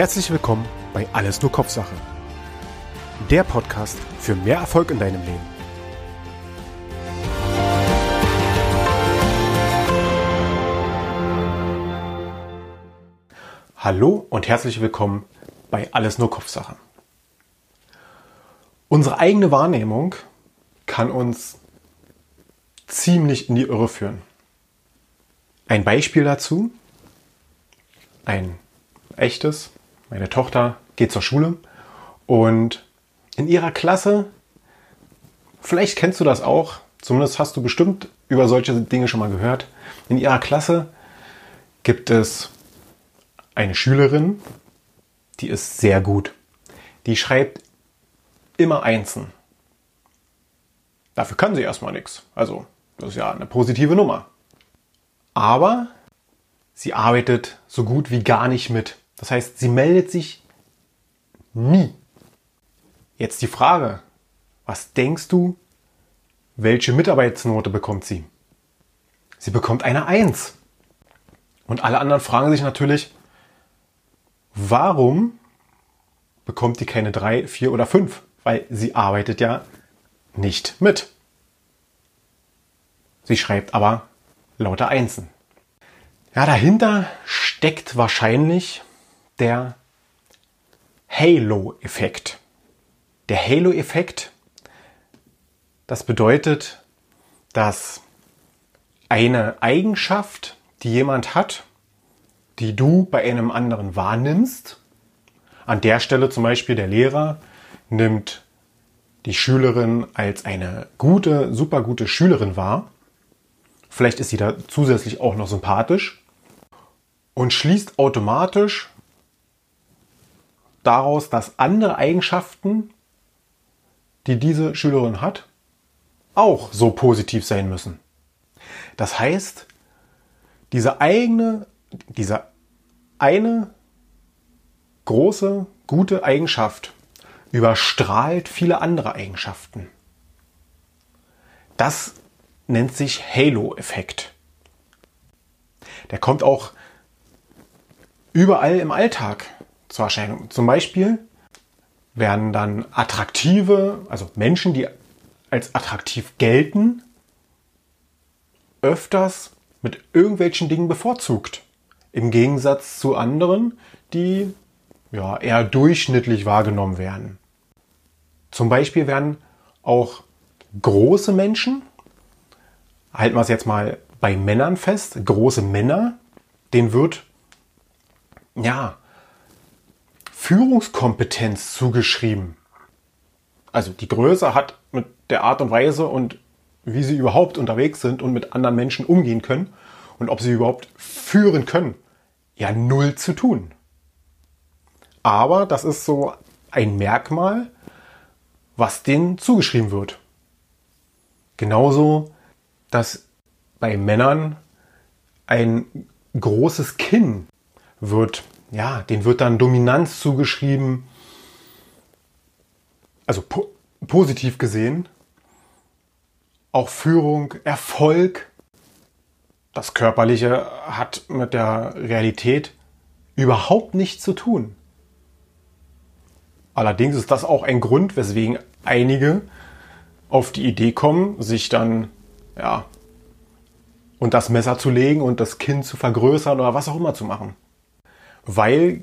Herzlich willkommen bei Alles nur Kopfsache. Der Podcast für mehr Erfolg in deinem Leben. Hallo und herzlich willkommen bei Alles nur Kopfsache. Unsere eigene Wahrnehmung kann uns ziemlich in die Irre führen. Ein Beispiel dazu, ein echtes, meine Tochter geht zur Schule und in ihrer Klasse, vielleicht kennst du das auch, zumindest hast du bestimmt über solche Dinge schon mal gehört, in ihrer Klasse gibt es eine Schülerin, die ist sehr gut. Die schreibt immer Einsen. Dafür kann sie erstmal nichts. Also, das ist ja eine positive Nummer. Aber sie arbeitet so gut wie gar nicht mit. Das heißt, sie meldet sich nie. Jetzt die Frage, was denkst du, welche Mitarbeitsnote bekommt sie? Sie bekommt eine 1. Und alle anderen fragen sich natürlich, warum bekommt die keine 3, 4 oder 5? Weil sie arbeitet ja nicht mit. Sie schreibt aber lauter Einsen. Ja, dahinter steckt wahrscheinlich der Halo-Effekt. Der Halo-Effekt, das bedeutet, dass eine Eigenschaft, die jemand hat, die du bei einem anderen wahrnimmst, an der Stelle zum Beispiel der Lehrer nimmt die Schülerin als eine gute, super gute Schülerin wahr. Vielleicht ist sie da zusätzlich auch noch sympathisch und schließt automatisch daraus, dass andere Eigenschaften, die diese Schülerin hat, auch so positiv sein müssen. Das heißt, diese eigene, diese eine große, gute Eigenschaft überstrahlt viele andere Eigenschaften. Das nennt sich Halo-Effekt. Der kommt auch überall im Alltag zur Erscheinung. Zum Beispiel werden dann attraktive, also Menschen, die als attraktiv gelten, öfters mit irgendwelchen Dingen bevorzugt. Im Gegensatz zu anderen, die ja, eher durchschnittlich wahrgenommen werden. Zum Beispiel werden auch große Menschen, halten wir es jetzt mal bei Männern fest, große Männer, denen wird ja Führungskompetenz zugeschrieben. Also die Größe hat mit der Art und Weise und wie sie überhaupt unterwegs sind und mit anderen Menschen umgehen können und ob sie überhaupt führen können, ja null zu tun. Aber das ist so ein Merkmal, was denen zugeschrieben wird. Genauso, dass bei Männern ein großes Kinn wird ja, den wird dann Dominanz zugeschrieben. Also po positiv gesehen. Auch Führung, Erfolg. Das Körperliche hat mit der Realität überhaupt nichts zu tun. Allerdings ist das auch ein Grund, weswegen einige auf die Idee kommen, sich dann, ja, und das Messer zu legen und das Kind zu vergrößern oder was auch immer zu machen weil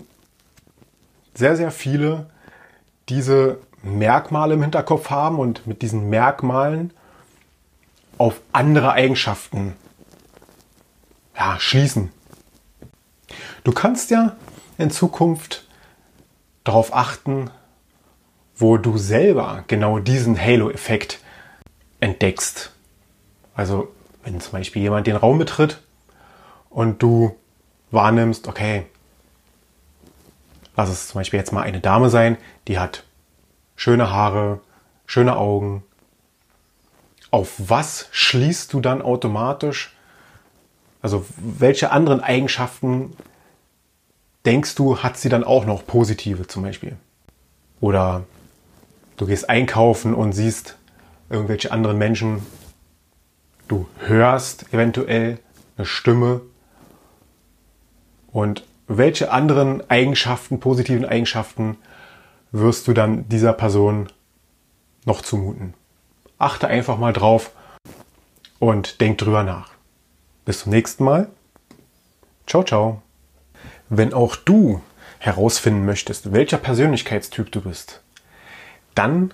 sehr, sehr viele diese Merkmale im Hinterkopf haben und mit diesen Merkmalen auf andere Eigenschaften ja, schließen. Du kannst ja in Zukunft darauf achten, wo du selber genau diesen Halo-Effekt entdeckst. Also wenn zum Beispiel jemand den Raum betritt und du wahrnimmst, okay, lass es zum Beispiel jetzt mal eine Dame sein, die hat schöne Haare, schöne Augen. Auf was schließt du dann automatisch? Also welche anderen Eigenschaften denkst du, hat sie dann auch noch positive zum Beispiel? Oder du gehst einkaufen und siehst irgendwelche anderen Menschen. Du hörst eventuell eine Stimme und welche anderen Eigenschaften, positiven Eigenschaften wirst du dann dieser Person noch zumuten. Achte einfach mal drauf und denk drüber nach. Bis zum nächsten Mal. Ciao, ciao. Wenn auch du herausfinden möchtest, welcher Persönlichkeitstyp du bist, dann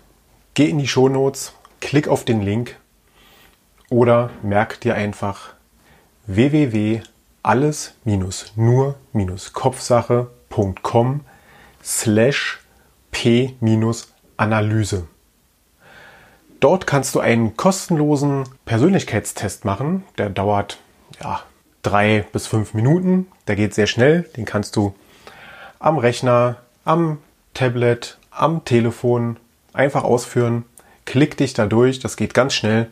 geh in die Shownotes, klick auf den Link oder merk dir einfach www.alles-nur-kopfsache.com slash p-analyse. Dort kannst du einen kostenlosen Persönlichkeitstest machen. Der dauert ja, drei bis fünf Minuten. Der geht sehr schnell. Den kannst du am Rechner, am Tablet, am Telefon einfach ausführen. Klick dich da durch. Das geht ganz schnell.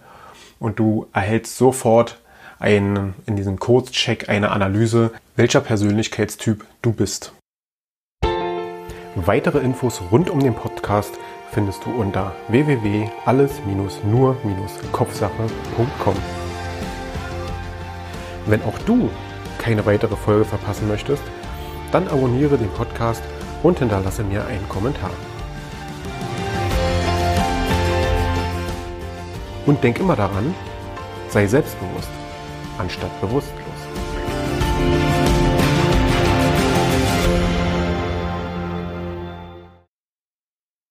Und du erhältst sofort einen, in diesem Kurzcheck eine Analyse, welcher Persönlichkeitstyp du bist. Weitere Infos rund um den Podcast findest du unter www.alles-nur-kopfsache.com. Wenn auch du keine weitere Folge verpassen möchtest, dann abonniere den Podcast und hinterlasse mir einen Kommentar. Und denk immer daran, sei selbstbewusst anstatt bewusstlos.